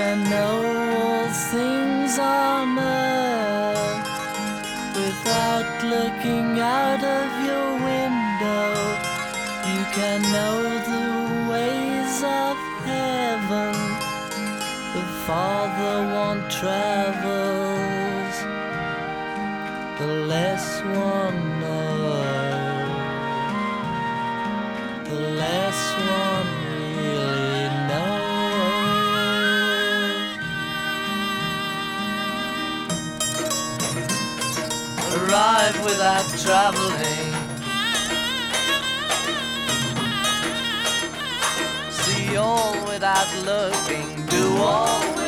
can know all things on earth. Without looking out of your window, you can know the ways of heaven. The farther one travels, the less one without traveling. See all without looking, do all